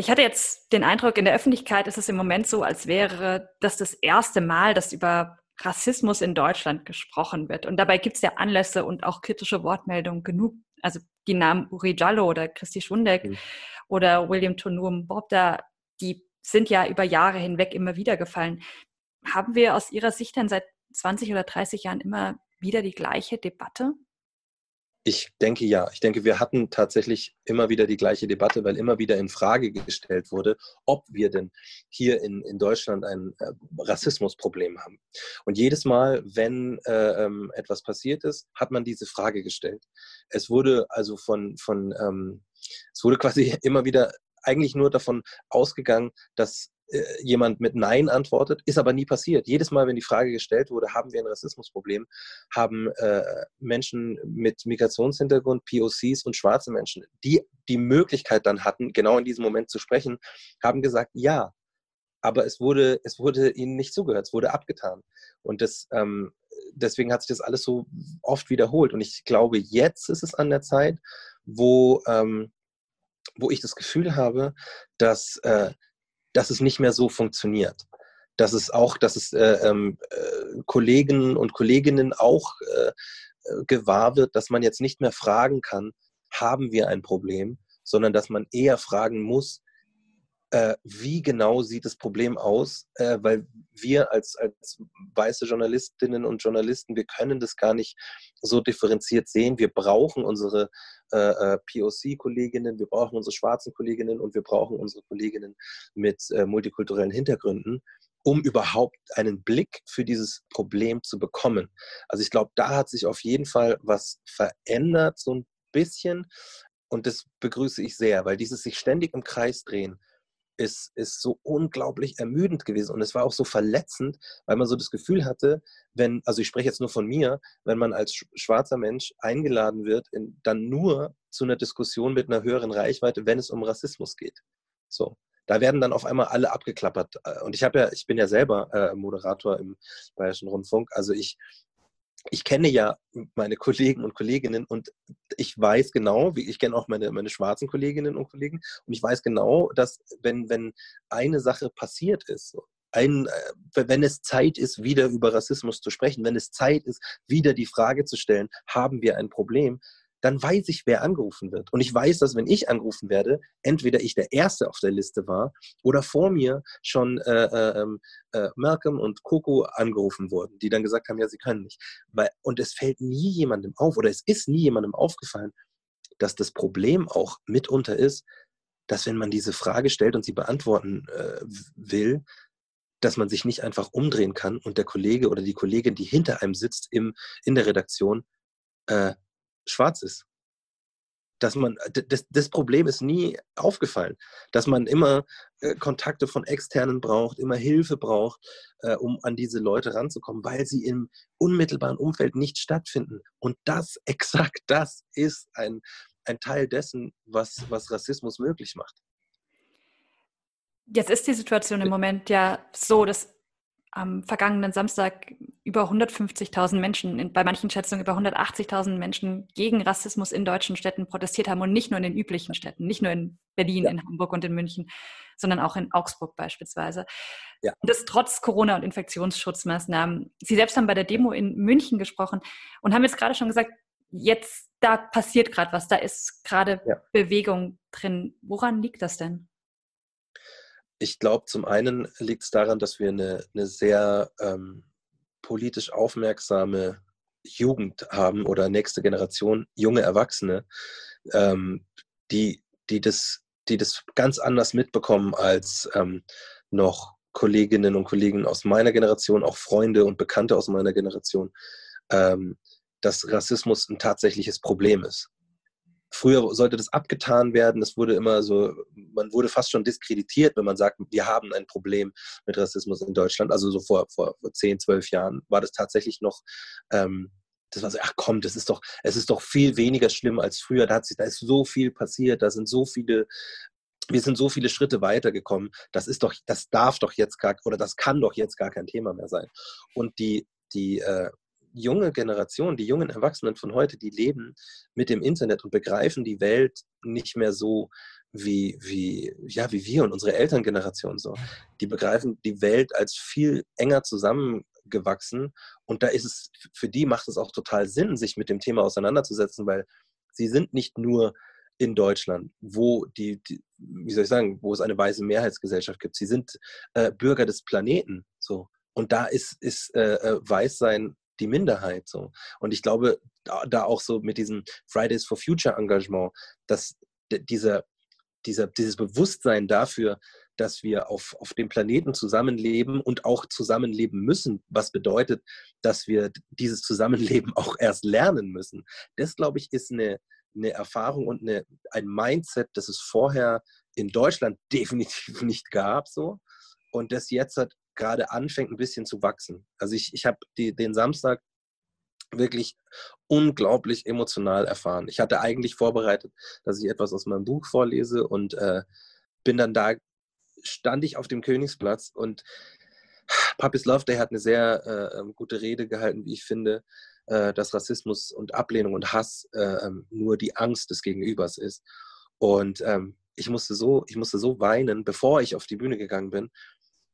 Ich hatte jetzt den Eindruck, in der Öffentlichkeit ist es im Moment so, als wäre das das erste Mal, dass über Rassismus in Deutschland gesprochen wird. Und dabei gibt es ja Anlässe und auch kritische Wortmeldungen genug. Also die Namen Uri Jallo oder Christi Schwundeck mhm. oder William Tonum Bobda, die sind ja über Jahre hinweg immer wieder gefallen. Haben wir aus Ihrer Sicht denn seit 20 oder 30 Jahren immer wieder die gleiche Debatte? Ich denke ja. Ich denke, wir hatten tatsächlich immer wieder die gleiche Debatte, weil immer wieder in Frage gestellt wurde, ob wir denn hier in, in Deutschland ein äh, Rassismusproblem haben. Und jedes Mal, wenn äh, ähm, etwas passiert ist, hat man diese Frage gestellt. Es wurde also von, von ähm, es wurde quasi immer wieder eigentlich nur davon ausgegangen, dass jemand mit Nein antwortet, ist aber nie passiert. Jedes Mal, wenn die Frage gestellt wurde, haben wir ein Rassismusproblem, haben äh, Menschen mit Migrationshintergrund, POCs und schwarze Menschen, die die Möglichkeit dann hatten, genau in diesem Moment zu sprechen, haben gesagt, ja, aber es wurde, es wurde ihnen nicht zugehört, es wurde abgetan. Und das, ähm, deswegen hat sich das alles so oft wiederholt. Und ich glaube, jetzt ist es an der Zeit, wo, ähm, wo ich das Gefühl habe, dass äh, dass es nicht mehr so funktioniert. Dass es auch, dass es äh, ähm, äh, Kollegen und Kolleginnen auch äh, äh, gewahr wird, dass man jetzt nicht mehr fragen kann, haben wir ein Problem, sondern dass man eher fragen muss, äh, wie genau sieht das Problem aus, äh, weil wir als, als weiße Journalistinnen und Journalisten, wir können das gar nicht so differenziert sehen. Wir brauchen unsere äh, äh POC-Kolleginnen, wir brauchen unsere schwarzen Kolleginnen und wir brauchen unsere Kolleginnen mit äh, multikulturellen Hintergründen, um überhaupt einen Blick für dieses Problem zu bekommen. Also ich glaube, da hat sich auf jeden Fall was verändert, so ein bisschen. Und das begrüße ich sehr, weil dieses sich ständig im Kreis drehen, ist, ist so unglaublich ermüdend gewesen. Und es war auch so verletzend, weil man so das Gefühl hatte, wenn, also ich spreche jetzt nur von mir, wenn man als schwarzer Mensch eingeladen wird, in, dann nur zu einer Diskussion mit einer höheren Reichweite, wenn es um Rassismus geht. So. Da werden dann auf einmal alle abgeklappert. Und ich habe ja, ich bin ja selber äh, Moderator im Bayerischen Rundfunk. Also ich ich kenne ja meine Kollegen und Kolleginnen und ich weiß genau, wie ich kenne auch meine, meine schwarzen Kolleginnen und Kollegen und ich weiß genau, dass wenn, wenn eine Sache passiert ist, ein, äh, wenn es Zeit ist, wieder über Rassismus zu sprechen, wenn es Zeit ist, wieder die Frage zu stellen, haben wir ein Problem, dann weiß ich, wer angerufen wird. Und ich weiß, dass wenn ich angerufen werde, entweder ich der Erste auf der Liste war oder vor mir schon äh, äh, ähm, äh, Malcolm und Coco angerufen wurden, die dann gesagt haben, ja, sie können nicht. Weil, und es fällt nie jemandem auf oder es ist nie jemandem aufgefallen, dass das Problem auch mitunter ist, dass wenn man diese Frage stellt und sie beantworten äh, will, dass man sich nicht einfach umdrehen kann und der Kollege oder die Kollegin, die hinter einem sitzt im, in der Redaktion, äh, schwarz ist. Dass man, das, das Problem ist nie aufgefallen, dass man immer äh, Kontakte von Externen braucht, immer Hilfe braucht, äh, um an diese Leute ranzukommen, weil sie im unmittelbaren Umfeld nicht stattfinden. Und das, exakt das, ist ein, ein Teil dessen, was, was Rassismus möglich macht. Jetzt ist die Situation im Moment ja so, dass am vergangenen Samstag über 150.000 Menschen, bei manchen Schätzungen über 180.000 Menschen gegen Rassismus in deutschen Städten protestiert haben und nicht nur in den üblichen Städten, nicht nur in Berlin, ja. in Hamburg und in München, sondern auch in Augsburg beispielsweise. Ja. Und das trotz Corona- und Infektionsschutzmaßnahmen. Sie selbst haben bei der Demo in München gesprochen und haben jetzt gerade schon gesagt, jetzt da passiert gerade was, da ist gerade ja. Bewegung drin. Woran liegt das denn? Ich glaube, zum einen liegt es daran, dass wir eine, eine sehr ähm, politisch aufmerksame Jugend haben oder nächste Generation, junge Erwachsene, ähm, die, die, das, die das ganz anders mitbekommen als ähm, noch Kolleginnen und Kollegen aus meiner Generation, auch Freunde und Bekannte aus meiner Generation, ähm, dass Rassismus ein tatsächliches Problem ist. Früher sollte das abgetan werden. Es wurde immer so, man wurde fast schon diskreditiert, wenn man sagt, wir haben ein Problem mit Rassismus in Deutschland. Also so vor, vor, vor 10, 12 Jahren war das tatsächlich noch, ähm, das war so, ach komm, das ist doch, es ist doch viel weniger schlimm als früher. Da, hat sich, da ist so viel passiert, da sind so viele wir sind so viele Schritte weitergekommen. Das ist doch, das darf doch jetzt gar, oder das kann doch jetzt gar kein Thema mehr sein. Und die, die, äh, junge Generation, die jungen Erwachsenen von heute, die leben mit dem Internet und begreifen die Welt nicht mehr so, wie, wie, ja, wie wir und unsere Elterngeneration so. Die begreifen die Welt als viel enger zusammengewachsen und da ist es, für die macht es auch total Sinn, sich mit dem Thema auseinanderzusetzen, weil sie sind nicht nur in Deutschland, wo die, die, wie soll ich sagen, wo es eine weiße Mehrheitsgesellschaft gibt. Sie sind äh, Bürger des Planeten, so. Und da ist, ist äh, äh Weißsein die Minderheit, so. Und ich glaube, da, da, auch so mit diesem Fridays for Future Engagement, dass dieser, dieser, dieses Bewusstsein dafür, dass wir auf, auf dem Planeten zusammenleben und auch zusammenleben müssen, was bedeutet, dass wir dieses Zusammenleben auch erst lernen müssen. Das, glaube ich, ist eine, eine Erfahrung und eine, ein Mindset, das es vorher in Deutschland definitiv nicht gab, so. Und das jetzt hat gerade anfängt, ein bisschen zu wachsen. Also ich, ich habe den Samstag wirklich unglaublich emotional erfahren. Ich hatte eigentlich vorbereitet, dass ich etwas aus meinem Buch vorlese und äh, bin dann da, stand ich auf dem Königsplatz und Papis Love Day hat eine sehr äh, ähm, gute Rede gehalten, wie ich finde äh, dass Rassismus und Ablehnung und Hass äh, ähm, nur die Angst des Gegenübers ist. Und ähm, ich musste so, ich musste so weinen, bevor ich auf die Bühne gegangen bin,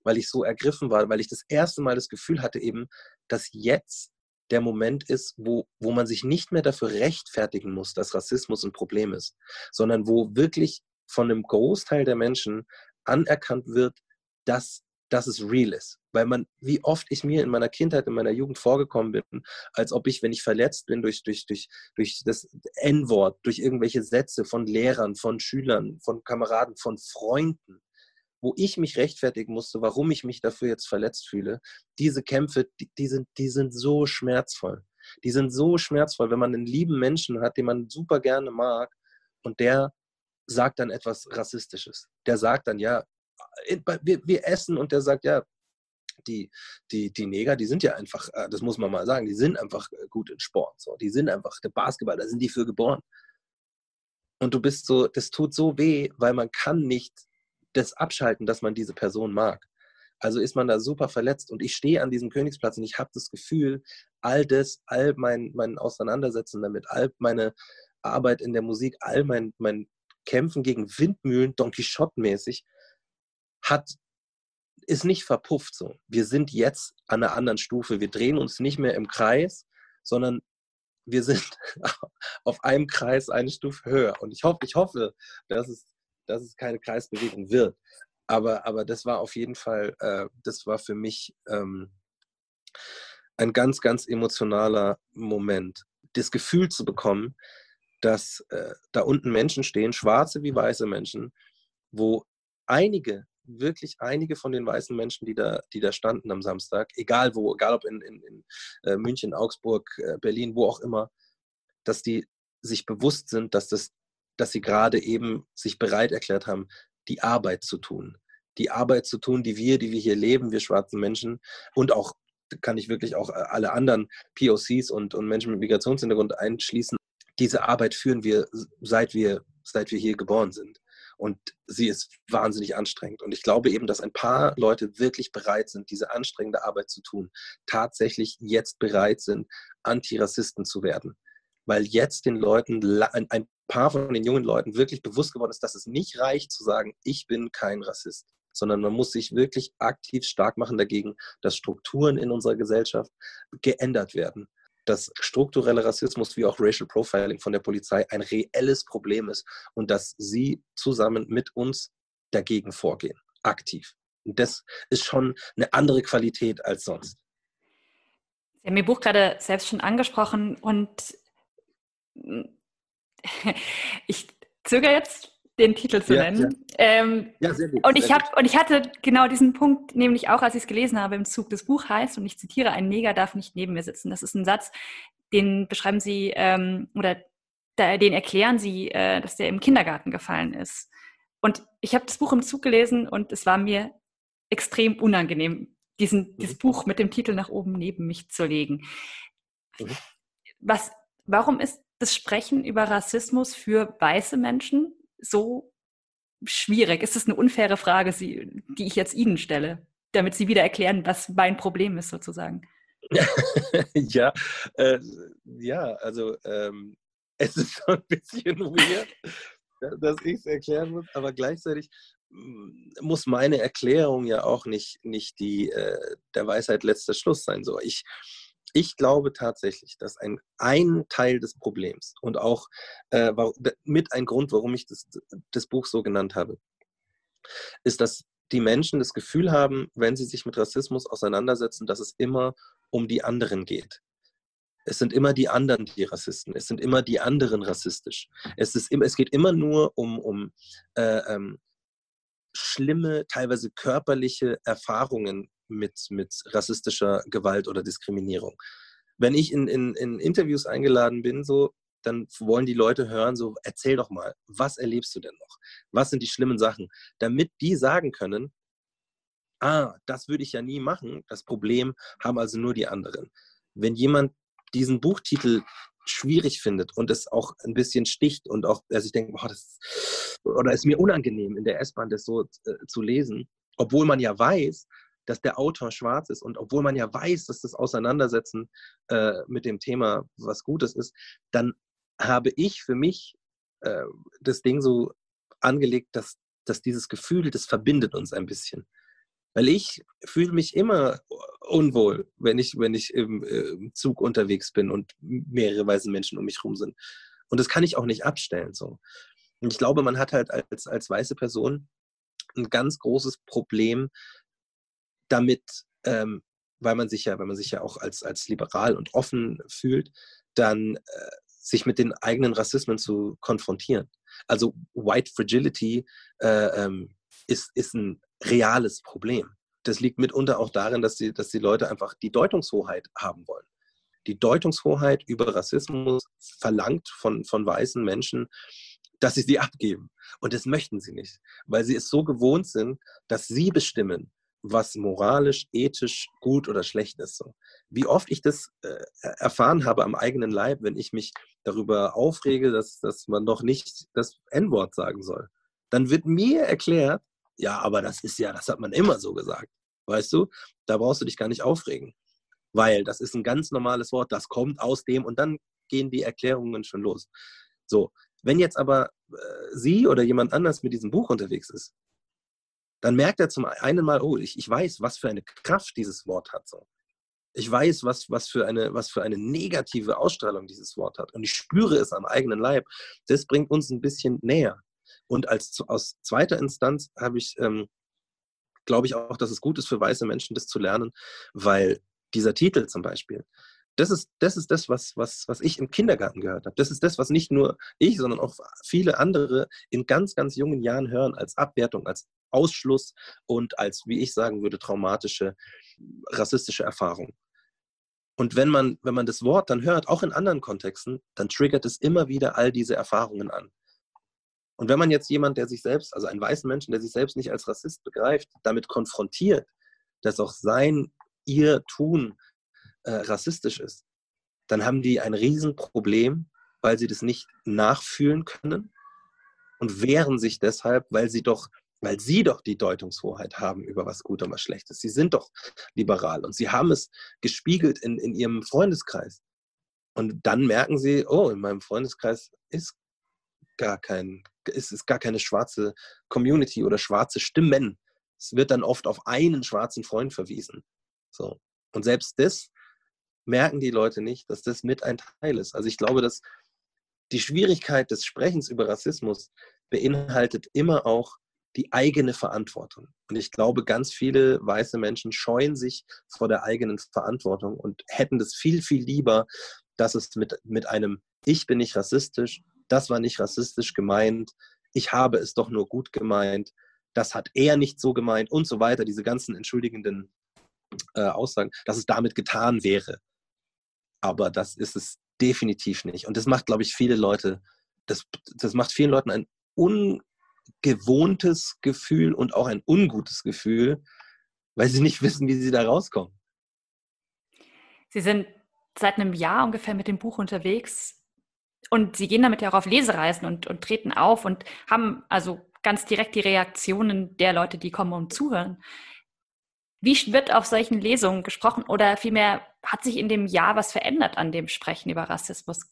weil ich so ergriffen war, weil ich das erste Mal das Gefühl hatte eben, dass jetzt der Moment ist, wo, wo man sich nicht mehr dafür rechtfertigen muss, dass Rassismus ein Problem ist, sondern wo wirklich von einem Großteil der Menschen anerkannt wird, dass dass es real ist. Weil man, wie oft ich mir in meiner Kindheit, in meiner Jugend vorgekommen bin, als ob ich, wenn ich verletzt bin durch, durch, durch, durch das N-Wort, durch irgendwelche Sätze von Lehrern, von Schülern, von Kameraden, von Freunden, wo ich mich rechtfertigen musste, warum ich mich dafür jetzt verletzt fühle, diese Kämpfe, die, die, sind, die sind so schmerzvoll. Die sind so schmerzvoll, wenn man einen lieben Menschen hat, den man super gerne mag und der sagt dann etwas Rassistisches. Der sagt dann, ja, wir, wir essen und der sagt, ja, die, die, die Neger, die sind ja einfach, äh, das muss man mal sagen, die sind einfach äh, gut in Sport. So. Die sind einfach, der Basketball, da sind die für geboren. Und du bist so, das tut so weh, weil man kann nicht das abschalten, dass man diese Person mag. Also ist man da super verletzt und ich stehe an diesem Königsplatz und ich habe das Gefühl, all das, all mein, mein Auseinandersetzen damit, all meine Arbeit in der Musik, all mein, mein Kämpfen gegen Windmühlen, Don Quixote-mäßig, hat, ist nicht verpufft so. Wir sind jetzt an einer anderen Stufe. Wir drehen uns nicht mehr im Kreis, sondern wir sind auf einem Kreis eine Stufe höher. Und ich hoffe, ich hoffe, dass es, dass es keine Kreisbewegung wird. Aber, aber das war auf jeden Fall, äh, das war für mich ähm, ein ganz, ganz emotionaler Moment. Das Gefühl zu bekommen, dass äh, da unten Menschen stehen, schwarze wie weiße Menschen, wo einige wirklich einige von den weißen Menschen, die da, die da standen am Samstag, egal wo, egal ob in, in, in äh, München, Augsburg, äh, Berlin, wo auch immer, dass die sich bewusst sind, dass, das, dass sie gerade eben sich bereit erklärt haben, die Arbeit zu tun. Die Arbeit zu tun, die wir, die wir hier leben, wir schwarzen Menschen und auch, kann ich wirklich auch äh, alle anderen POCs und, und Menschen mit Migrationshintergrund einschließen. Diese Arbeit führen wir, seit wir, seit wir hier geboren sind. Und sie ist wahnsinnig anstrengend. Und ich glaube eben, dass ein paar Leute wirklich bereit sind, diese anstrengende Arbeit zu tun, tatsächlich jetzt bereit sind, Antirassisten zu werden. Weil jetzt den Leuten, ein paar von den jungen Leuten wirklich bewusst geworden ist, dass es nicht reicht zu sagen, ich bin kein Rassist sondern man muss sich wirklich aktiv stark machen dagegen, dass Strukturen in unserer Gesellschaft geändert werden dass struktureller Rassismus wie auch Racial Profiling von der Polizei ein reelles Problem ist und dass sie zusammen mit uns dagegen vorgehen, aktiv. Und das ist schon eine andere Qualität als sonst. Sie haben Ihr Buch gerade selbst schon angesprochen und ich zögere jetzt den Titel zu ja, nennen. Ja. Ähm, ja, sehr gut. Und ich, hab, und ich hatte genau diesen Punkt, nämlich auch, als ich es gelesen habe, im Zug. Das Buch heißt, und ich zitiere, ein Neger darf nicht neben mir sitzen. Das ist ein Satz, den beschreiben Sie ähm, oder da, den erklären Sie, äh, dass der im Kindergarten gefallen ist. Und ich habe das Buch im Zug gelesen und es war mir extrem unangenehm, diesen, mhm. dieses Buch mit dem Titel nach oben neben mich zu legen. Mhm. Was, warum ist das Sprechen über Rassismus für weiße Menschen so schwierig? Ist das eine unfaire Frage, die ich jetzt Ihnen stelle, damit Sie wieder erklären, was mein Problem ist sozusagen? ja, äh, ja, also ähm, es ist schon ein bisschen weird. dass ich es erklären muss, aber gleichzeitig mm, muss meine Erklärung ja auch nicht, nicht die äh, der Weisheit letzter Schluss sein. So, ich, ich glaube tatsächlich, dass ein, ein Teil des Problems und auch äh, mit ein Grund, warum ich das, das Buch so genannt habe, ist, dass die Menschen das Gefühl haben, wenn sie sich mit Rassismus auseinandersetzen, dass es immer um die anderen geht. Es sind immer die anderen, die Rassisten. Es sind immer die anderen rassistisch. Es, ist, es geht immer nur um, um äh, ähm, schlimme, teilweise körperliche Erfahrungen mit, mit rassistischer Gewalt oder Diskriminierung. Wenn ich in, in, in Interviews eingeladen bin, so, dann wollen die Leute hören, so, erzähl doch mal, was erlebst du denn noch? Was sind die schlimmen Sachen? Damit die sagen können, ah, das würde ich ja nie machen. Das Problem haben also nur die anderen. Wenn jemand diesen Buchtitel schwierig findet und es auch ein bisschen sticht und auch, dass ich denke, boah, das oder ist mir unangenehm in der S-Bahn das so äh, zu lesen, obwohl man ja weiß, dass der Autor schwarz ist und obwohl man ja weiß, dass das Auseinandersetzen äh, mit dem Thema was Gutes ist, dann habe ich für mich äh, das Ding so angelegt, dass, dass dieses Gefühl, das verbindet uns ein bisschen. Weil ich fühle mich immer unwohl, wenn ich, wenn ich im, äh, im, Zug unterwegs bin und mehrere weiße Menschen um mich herum sind. Und das kann ich auch nicht abstellen. So. Und ich glaube, man hat halt als, als weiße Person ein ganz großes Problem damit, ähm, weil man sich ja, weil man sich ja auch als, als liberal und offen fühlt, dann äh, sich mit den eigenen Rassismen zu konfrontieren. Also White Fragility äh, ähm, ist, ist ein reales Problem. Das liegt mitunter auch darin, dass die, dass die Leute einfach die Deutungshoheit haben wollen. Die Deutungshoheit über Rassismus verlangt von, von weißen Menschen, dass sie sie abgeben. Und das möchten sie nicht, weil sie es so gewohnt sind, dass sie bestimmen, was moralisch, ethisch gut oder schlecht ist. So. Wie oft ich das äh, erfahren habe am eigenen Leib, wenn ich mich darüber aufrege, dass, dass man doch nicht das N-Wort sagen soll. Dann wird mir erklärt, ja, aber das ist ja, das hat man immer so gesagt. Weißt du, da brauchst du dich gar nicht aufregen. Weil das ist ein ganz normales Wort, das kommt aus dem und dann gehen die Erklärungen schon los. So, wenn jetzt aber äh, sie oder jemand anders mit diesem Buch unterwegs ist, dann merkt er zum einen mal, oh, ich, ich weiß, was für eine Kraft dieses Wort hat. So. Ich weiß, was, was, für eine, was für eine negative Ausstrahlung dieses Wort hat. Und ich spüre es am eigenen Leib. Das bringt uns ein bisschen näher. Und als aus zweiter Instanz habe ich, ähm, glaube ich auch, dass es gut ist für weiße Menschen, das zu lernen, weil dieser Titel zum Beispiel, das ist das, ist das was, was, was ich im Kindergarten gehört habe. Das ist das, was nicht nur ich, sondern auch viele andere in ganz, ganz jungen Jahren hören als Abwertung, als Ausschluss und als, wie ich sagen würde, traumatische rassistische Erfahrung. Und wenn man, wenn man das Wort dann hört, auch in anderen Kontexten, dann triggert es immer wieder all diese Erfahrungen an. Und wenn man jetzt jemand, der sich selbst, also einen weißen Menschen, der sich selbst nicht als Rassist begreift, damit konfrontiert, dass auch sein, ihr Tun äh, rassistisch ist, dann haben die ein Riesenproblem, weil sie das nicht nachfühlen können und wehren sich deshalb, weil sie doch weil sie doch die Deutungshoheit haben über was gut und was schlecht ist. Sie sind doch liberal und sie haben es gespiegelt in, in ihrem Freundeskreis. Und dann merken sie, oh, in meinem Freundeskreis ist gar kein, ist, ist gar keine schwarze Community oder schwarze Stimmen. Es wird dann oft auf einen schwarzen Freund verwiesen. So. Und selbst das merken die Leute nicht, dass das mit ein Teil ist. Also ich glaube, dass die Schwierigkeit des Sprechens über Rassismus beinhaltet immer auch die eigene Verantwortung. Und ich glaube, ganz viele weiße Menschen scheuen sich vor der eigenen Verantwortung und hätten das viel, viel lieber, dass es mit, mit einem Ich bin nicht rassistisch, das war nicht rassistisch gemeint, ich habe es doch nur gut gemeint, das hat er nicht so gemeint und so weiter, diese ganzen entschuldigenden äh, Aussagen, dass es damit getan wäre. Aber das ist es definitiv nicht. Und das macht, glaube ich, viele Leute, das, das macht vielen Leuten ein un, gewohntes Gefühl und auch ein ungutes Gefühl, weil sie nicht wissen, wie sie da rauskommen. Sie sind seit einem Jahr ungefähr mit dem Buch unterwegs und Sie gehen damit ja auch auf Lesereisen und, und treten auf und haben also ganz direkt die Reaktionen der Leute, die kommen und zuhören. Wie wird auf solchen Lesungen gesprochen oder vielmehr hat sich in dem Jahr was verändert an dem Sprechen über Rassismus?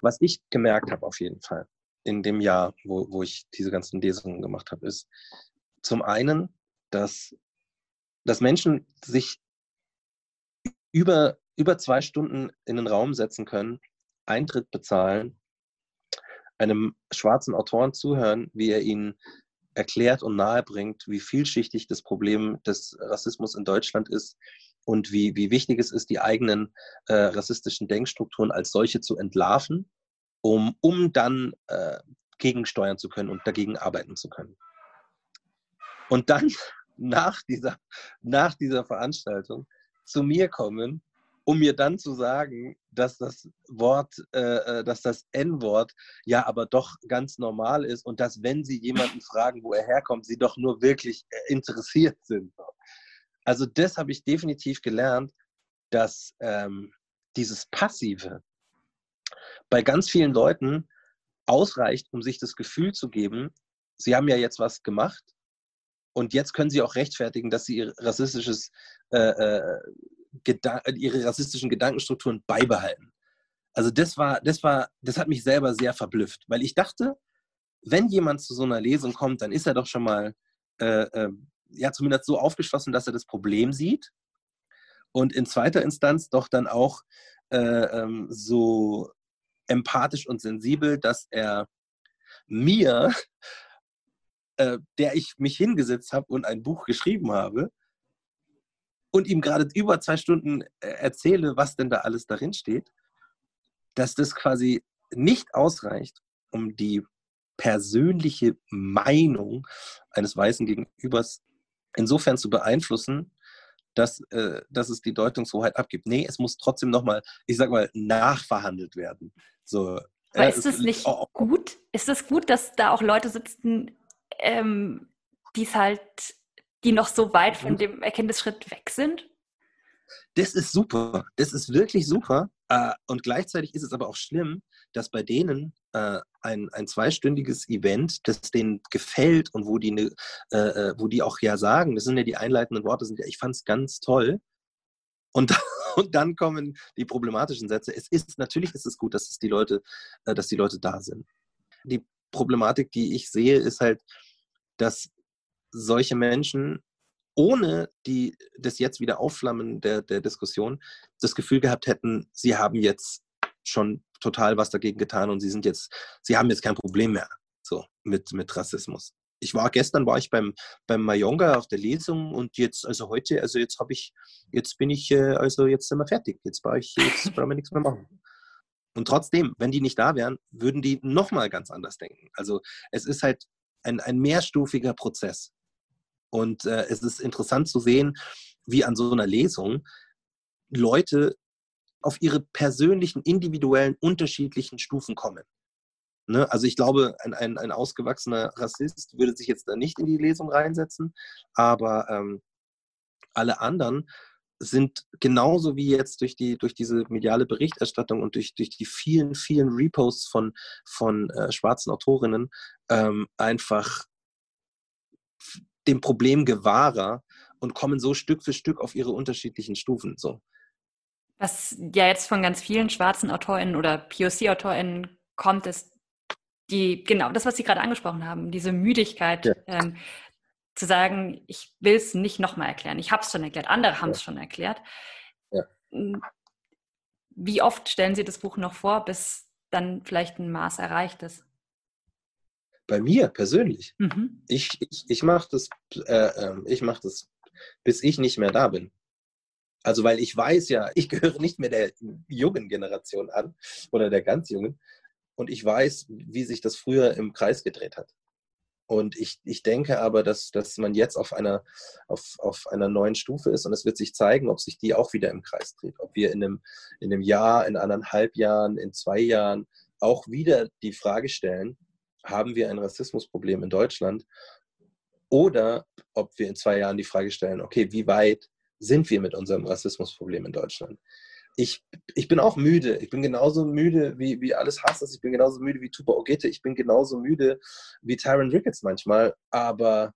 Was ich gemerkt habe auf jeden Fall, in dem Jahr, wo, wo ich diese ganzen Lesungen gemacht habe, ist zum einen, dass, dass Menschen sich über, über zwei Stunden in den Raum setzen können, Eintritt bezahlen, einem schwarzen Autoren zuhören, wie er ihnen erklärt und nahebringt, wie vielschichtig das Problem des Rassismus in Deutschland ist und wie, wie wichtig es ist, die eigenen äh, rassistischen Denkstrukturen als solche zu entlarven, um, um dann äh, gegensteuern zu können und dagegen arbeiten zu können. Und dann nach dieser, nach dieser Veranstaltung zu mir kommen, um mir dann zu sagen, dass das Wort, äh, äh dass das N-Wort ja aber doch ganz normal ist und dass, wenn Sie jemanden fragen, wo er herkommt, Sie doch nur wirklich äh, interessiert sind. Also das habe ich definitiv gelernt, dass ähm, dieses Passive bei ganz vielen Leuten ausreicht, um sich das Gefühl zu geben, sie haben ja jetzt was gemacht und jetzt können sie auch rechtfertigen, dass sie ihr rassistisches, äh, äh, ihre rassistischen Gedankenstrukturen beibehalten. Also das war, das war, das hat mich selber sehr verblüfft, weil ich dachte, wenn jemand zu so einer Lesung kommt, dann ist er doch schon mal äh, äh ja zumindest so aufgeschlossen, dass er das Problem sieht und in zweiter Instanz doch dann auch äh, ähm, so empathisch und sensibel, dass er mir, äh, der ich mich hingesetzt habe und ein Buch geschrieben habe, und ihm gerade über zwei Stunden äh, erzähle, was denn da alles darin steht, dass das quasi nicht ausreicht, um die persönliche Meinung eines weißen Gegenübers insofern zu beeinflussen, dass, äh, dass es die Deutungshoheit abgibt. Nee, es muss trotzdem nochmal, ich sag mal, nachverhandelt werden. So, Aber ist es nicht oh, gut? Ist es gut, dass da auch Leute sitzen, ähm, die es halt, die noch so weit von mhm. dem Erkenntnisschritt weg sind? Das ist super. Das ist wirklich super. Äh, und gleichzeitig ist es aber auch schlimm, dass bei denen äh, ein, ein zweistündiges Event, das denen gefällt und wo die, ne, äh, äh, wo die auch ja sagen, das sind ja die einleitenden Worte, sind ja, ich fand es ganz toll. Und, und dann kommen die problematischen Sätze. Es ist, natürlich ist es gut, dass es die Leute, äh, dass die Leute da sind. Die Problematik, die ich sehe, ist halt, dass solche Menschen ohne die, das jetzt wieder Aufflammen der, der Diskussion das Gefühl gehabt hätten, sie haben jetzt schon total was dagegen getan und sie sind jetzt, sie haben jetzt kein Problem mehr so mit, mit Rassismus. Ich war gestern war ich beim beim Mayonga auf der Lesung und jetzt also heute also jetzt habe ich jetzt bin ich äh, also jetzt sind wir fertig. Jetzt war ich jetzt brauchen wir nichts mehr machen. Und trotzdem wenn die nicht da wären würden die noch mal ganz anders denken. Also es ist halt ein, ein mehrstufiger Prozess. Und äh, es ist interessant zu sehen wie an so einer Lesung Leute auf ihre persönlichen, individuellen, unterschiedlichen Stufen kommen. Ne? Also ich glaube, ein, ein, ein ausgewachsener Rassist würde sich jetzt da nicht in die Lesung reinsetzen, aber ähm, alle anderen sind genauso wie jetzt durch, die, durch diese mediale Berichterstattung und durch, durch die vielen, vielen Reposts von, von äh, schwarzen Autorinnen ähm, einfach dem Problem gewahrer und kommen so Stück für Stück auf ihre unterschiedlichen Stufen. So. Was ja jetzt von ganz vielen schwarzen AutorInnen oder POC-AutorInnen kommt, ist die, genau das, was Sie gerade angesprochen haben, diese Müdigkeit, ja. ähm, zu sagen, ich will es nicht nochmal erklären. Ich habe es schon erklärt, andere haben es ja. schon erklärt. Ja. Hm, wie oft stellen Sie das Buch noch vor, bis dann vielleicht ein Maß erreicht ist? Bei mir persönlich. Mhm. Ich, ich, ich mache das, äh, äh, mach das, bis ich nicht mehr da bin. Also weil ich weiß ja, ich gehöre nicht mehr der jungen Generation an oder der ganz jungen. Und ich weiß, wie sich das früher im Kreis gedreht hat. Und ich, ich denke aber, dass, dass man jetzt auf einer, auf, auf einer neuen Stufe ist und es wird sich zeigen, ob sich die auch wieder im Kreis dreht. Ob wir in einem, in einem Jahr, in anderthalb Jahren, in zwei Jahren auch wieder die Frage stellen, haben wir ein Rassismusproblem in Deutschland? Oder ob wir in zwei Jahren die Frage stellen, okay, wie weit sind wir mit unserem Rassismusproblem in Deutschland. Ich, ich bin auch müde. Ich bin genauso müde wie, wie alles Hasses. Ich bin genauso müde wie Tuba Ogete. Ich bin genauso müde wie Tyron Ricketts manchmal. Aber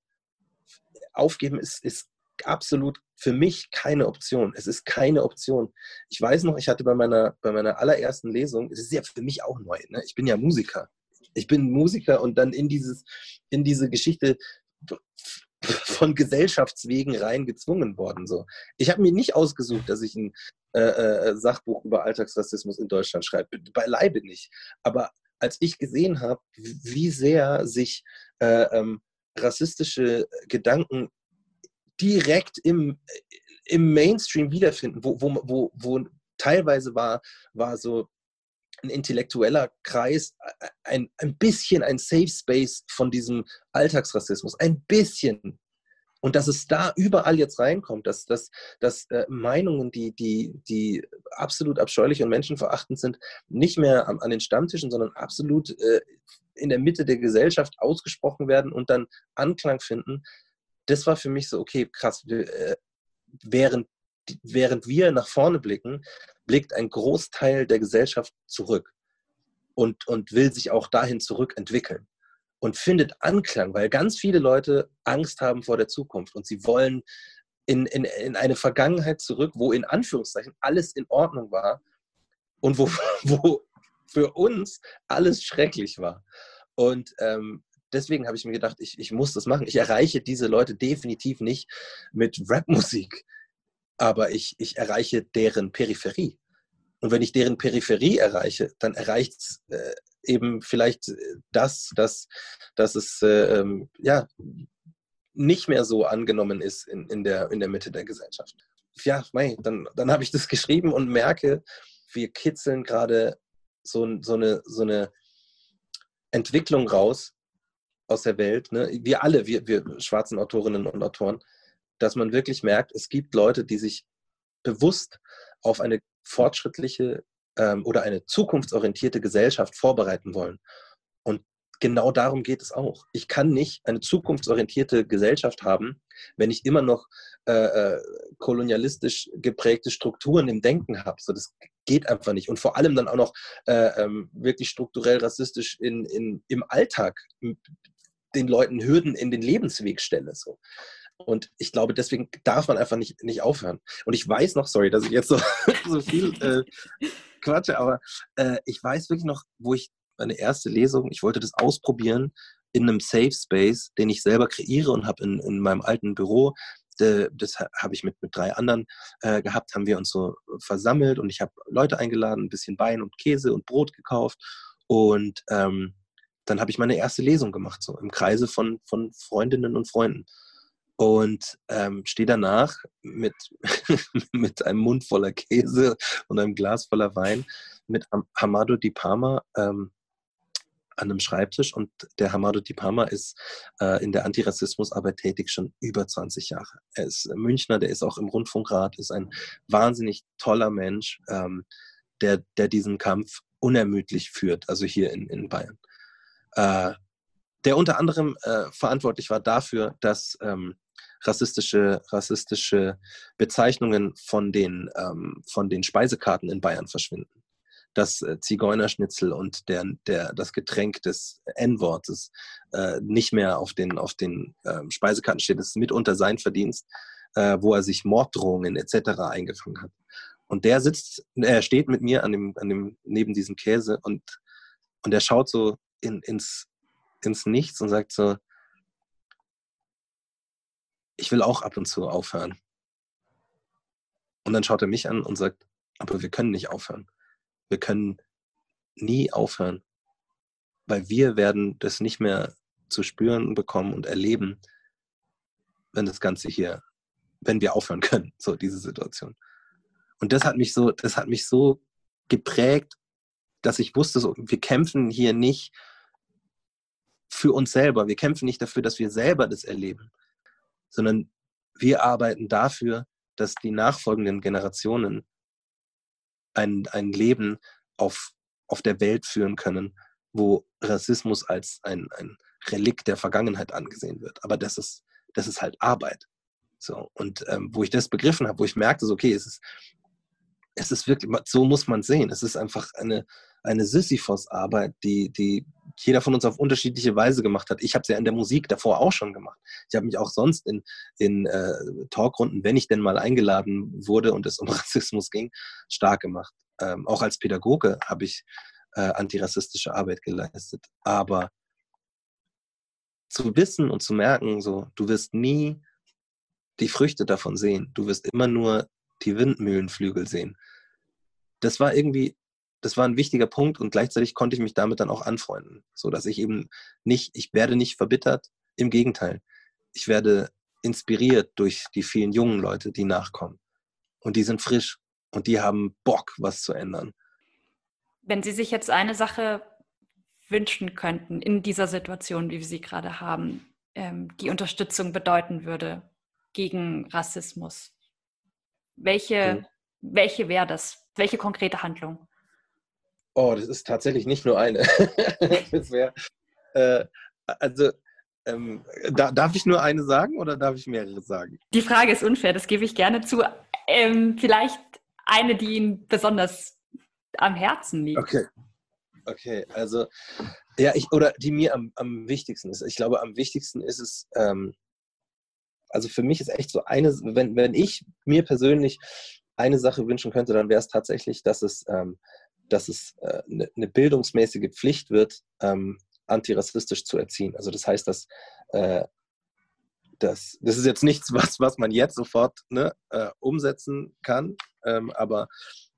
aufgeben ist, ist absolut für mich keine Option. Es ist keine Option. Ich weiß noch, ich hatte bei meiner, bei meiner allerersten Lesung, es ist ja für mich auch neu, ne? ich bin ja Musiker. Ich bin Musiker und dann in dieses, in diese Geschichte von Gesellschaftswegen rein gezwungen worden. So. Ich habe mir nicht ausgesucht, dass ich ein äh, äh, Sachbuch über Alltagsrassismus in Deutschland schreibe. Beileibe nicht. Aber als ich gesehen habe, wie sehr sich äh, ähm, rassistische Gedanken direkt im, im Mainstream wiederfinden, wo, wo, wo, wo teilweise war, war so ein intellektueller Kreis ein, ein bisschen ein Safe Space von diesem Alltagsrassismus. Ein bisschen. Und dass es da überall jetzt reinkommt, dass, dass, dass äh, Meinungen, die, die, die absolut abscheulich und menschenverachtend sind, nicht mehr an, an den Stammtischen, sondern absolut äh, in der Mitte der Gesellschaft ausgesprochen werden und dann Anklang finden, das war für mich so, okay, krass, äh, während, während wir nach vorne blicken, blickt ein Großteil der Gesellschaft zurück und, und will sich auch dahin zurückentwickeln und findet Anklang, weil ganz viele Leute Angst haben vor der Zukunft und sie wollen in, in, in eine Vergangenheit zurück, wo in Anführungszeichen alles in Ordnung war und wo, wo für uns alles schrecklich war. Und ähm, deswegen habe ich mir gedacht, ich, ich muss das machen. Ich erreiche diese Leute definitiv nicht mit Rapmusik, aber ich, ich erreiche deren Peripherie. Und wenn ich deren Peripherie erreiche, dann erreicht es äh, eben vielleicht äh, das, dass, dass es äh, ähm, ja, nicht mehr so angenommen ist in, in, der, in der Mitte der Gesellschaft. Ja, mei, dann, dann habe ich das geschrieben und merke, wir kitzeln gerade so, so, eine, so eine Entwicklung raus aus der Welt. Ne? Wir alle, wir, wir schwarzen Autorinnen und Autoren, dass man wirklich merkt, es gibt Leute, die sich bewusst auf eine fortschrittliche ähm, oder eine zukunftsorientierte Gesellschaft vorbereiten wollen. Und genau darum geht es auch. Ich kann nicht eine zukunftsorientierte Gesellschaft haben, wenn ich immer noch äh, äh, kolonialistisch geprägte Strukturen im Denken habe. So, das geht einfach nicht. Und vor allem dann auch noch äh, ähm, wirklich strukturell rassistisch in, in, im Alltag den Leuten Hürden in den Lebensweg stelle. So. Und ich glaube, deswegen darf man einfach nicht, nicht aufhören. Und ich weiß noch, sorry, dass ich jetzt so, so viel äh, quatsche, aber äh, ich weiß wirklich noch, wo ich meine erste Lesung, ich wollte das ausprobieren in einem Safe Space, den ich selber kreiere und habe in, in meinem alten Büro. Das habe ich mit, mit drei anderen äh, gehabt, haben wir uns so versammelt und ich habe Leute eingeladen, ein bisschen Wein und Käse und Brot gekauft. Und ähm, dann habe ich meine erste Lesung gemacht, so im Kreise von, von Freundinnen und Freunden und ähm, stehe danach mit, mit einem Mund voller Käse und einem Glas voller Wein mit Hamado Dipama ähm, an einem Schreibtisch und der Hamado Dipama ist äh, in der Antirassismusarbeit tätig schon über 20 Jahre. Er ist Münchner, der ist auch im Rundfunkrat, ist ein wahnsinnig toller Mensch, ähm, der, der diesen Kampf unermüdlich führt, also hier in, in Bayern. Äh, der unter anderem äh, verantwortlich war dafür, dass ähm, rassistische, rassistische Bezeichnungen von den, ähm, von den Speisekarten in Bayern verschwinden. Das äh, Zigeunerschnitzel und der, der, das Getränk des N-Wortes äh, nicht mehr auf den, auf den äh, Speisekarten steht. Das ist mitunter sein Verdienst, äh, wo er sich Morddrohungen etc. eingefangen hat. Und der sitzt, er steht mit mir an dem, an dem, neben diesem Käse und, und er schaut so in, ins, ins Nichts und sagt so, ich will auch ab und zu aufhören. Und dann schaut er mich an und sagt, aber wir können nicht aufhören. Wir können nie aufhören, weil wir werden das nicht mehr zu spüren bekommen und erleben, wenn das Ganze hier, wenn wir aufhören können, so diese Situation. Und das hat mich so, das hat mich so geprägt, dass ich wusste, so, wir kämpfen hier nicht für uns selber. Wir kämpfen nicht dafür, dass wir selber das erleben, sondern wir arbeiten dafür, dass die nachfolgenden Generationen ein, ein Leben auf, auf der Welt führen können, wo Rassismus als ein, ein Relikt der Vergangenheit angesehen wird. Aber das ist, das ist halt Arbeit. So, und ähm, wo ich das begriffen habe, wo ich merkte, so, okay, es ist, es ist wirklich, so muss man sehen. Es ist einfach eine, eine Sisyphos-Arbeit, die, die jeder von uns auf unterschiedliche Weise gemacht hat. Ich habe es ja in der Musik davor auch schon gemacht. Ich habe mich auch sonst in, in äh, Talkrunden, wenn ich denn mal eingeladen wurde und es um Rassismus ging, stark gemacht. Ähm, auch als Pädagoge habe ich äh, antirassistische Arbeit geleistet. Aber zu wissen und zu merken, so, du wirst nie die Früchte davon sehen. Du wirst immer nur die Windmühlenflügel sehen. Das war irgendwie, das war ein wichtiger Punkt und gleichzeitig konnte ich mich damit dann auch anfreunden, so dass ich eben nicht, ich werde nicht verbittert, im Gegenteil, ich werde inspiriert durch die vielen jungen Leute, die nachkommen und die sind frisch und die haben Bock, was zu ändern. Wenn Sie sich jetzt eine Sache wünschen könnten in dieser Situation, wie wir sie gerade haben, ähm, die Unterstützung bedeuten würde gegen Rassismus, welche, mhm. welche wäre das? Welche konkrete Handlung? Oh, das ist tatsächlich nicht nur eine. das wäre, äh, also, ähm, da, darf ich nur eine sagen oder darf ich mehrere sagen? Die Frage ist unfair, das gebe ich gerne zu. Ähm, vielleicht eine, die Ihnen besonders am Herzen liegt. Okay. Okay, also, ja, ich, oder die mir am, am wichtigsten ist. Ich glaube, am wichtigsten ist es, ähm, also für mich ist echt so eine, wenn, wenn ich mir persönlich eine Sache wünschen könnte, dann wäre es tatsächlich, dass es, ähm, dass es äh, eine, eine bildungsmäßige Pflicht wird, ähm, antirassistisch zu erziehen. Also das heißt, dass äh, das, das ist jetzt nichts, was, was man jetzt sofort ne, äh, umsetzen kann, ähm, aber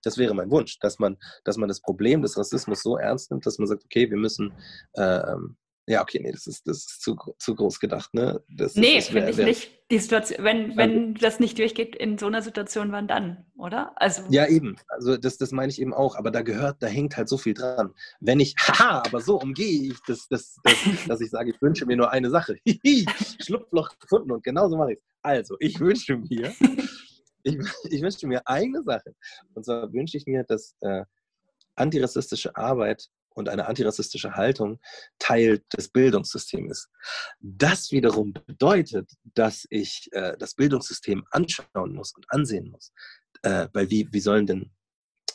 das wäre mein Wunsch, dass man, dass man das Problem des Rassismus so ernst nimmt, dass man sagt, okay, wir müssen ähm, ja, okay, nee, das ist, das ist zu, zu groß gedacht, ne? Das, nee, finde ich nicht. Die Situation, wenn, wenn also, das nicht durchgeht in so einer Situation, wann dann, oder? Also, ja, eben. Also das, das meine ich eben auch, aber da gehört, da hängt halt so viel dran. Wenn ich, haha, aber so umgehe ich das, das, das dass ich sage, ich wünsche mir nur eine Sache. Schlupfloch gefunden und genauso mache ich es. Also, ich wünsche mir, ich, ich wünsche mir eine Sache. Und zwar wünsche ich mir, dass äh, antirassistische Arbeit und eine antirassistische Haltung Teil des Bildungssystems ist. Das wiederum bedeutet, dass ich äh, das Bildungssystem anschauen muss und ansehen muss. Äh, weil wie, wie sollen denn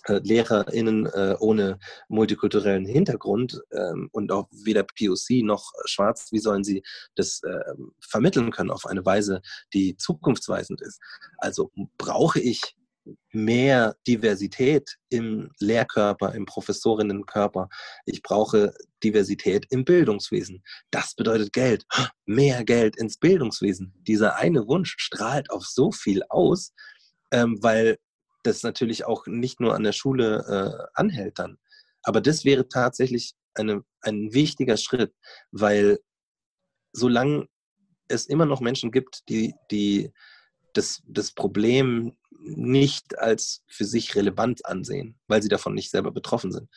äh, LehrerInnen äh, ohne multikulturellen Hintergrund ähm, und auch weder POC noch schwarz, wie sollen sie das äh, vermitteln können auf eine Weise, die zukunftsweisend ist? Also brauche ich mehr Diversität im Lehrkörper, im Professorinnenkörper. Ich brauche Diversität im Bildungswesen. Das bedeutet Geld. Mehr Geld ins Bildungswesen. Dieser eine Wunsch strahlt auf so viel aus, ähm, weil das natürlich auch nicht nur an der Schule äh, anhält dann. Aber das wäre tatsächlich eine, ein wichtiger Schritt, weil solange es immer noch Menschen gibt, die, die das, das Problem nicht als für sich relevant ansehen, weil sie davon nicht selber betroffen sind.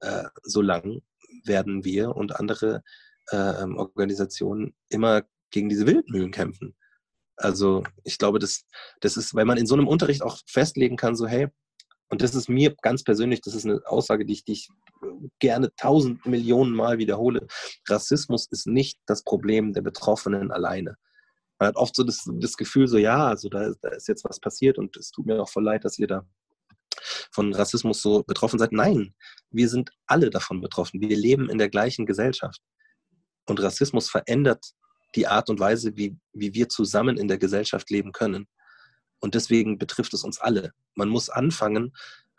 Äh, solange werden wir und andere äh, Organisationen immer gegen diese Wildmühlen kämpfen. Also ich glaube, das, das ist, weil man in so einem Unterricht auch festlegen kann, so hey, und das ist mir ganz persönlich, das ist eine Aussage, die ich, die ich gerne tausend Millionen Mal wiederhole. Rassismus ist nicht das Problem der Betroffenen alleine man hat oft so das, das Gefühl, so ja, also da, da, ist jetzt was passiert und es tut mir auch voll leid, dass ihr da von Rassismus so betroffen seid. Nein, wir sind alle davon betroffen. Wir leben in der gleichen Gesellschaft. Und Rassismus verändert die Art und Weise, wie, wie wir zusammen in der Gesellschaft leben können. Und deswegen betrifft es uns alle. Man muss anfangen,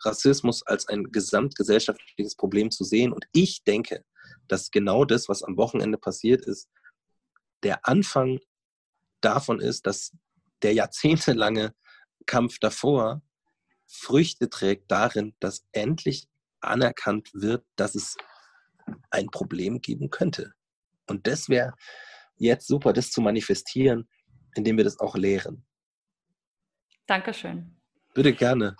Rassismus als ein gesamtgesellschaftliches Problem zu sehen. Und ich denke, dass genau das, was am Wochenende passiert ist, der Anfang davon ist, dass der jahrzehntelange Kampf davor Früchte trägt darin, dass endlich anerkannt wird, dass es ein Problem geben könnte. Und das wäre jetzt super, das zu manifestieren, indem wir das auch lehren. Dankeschön. Bitte gerne.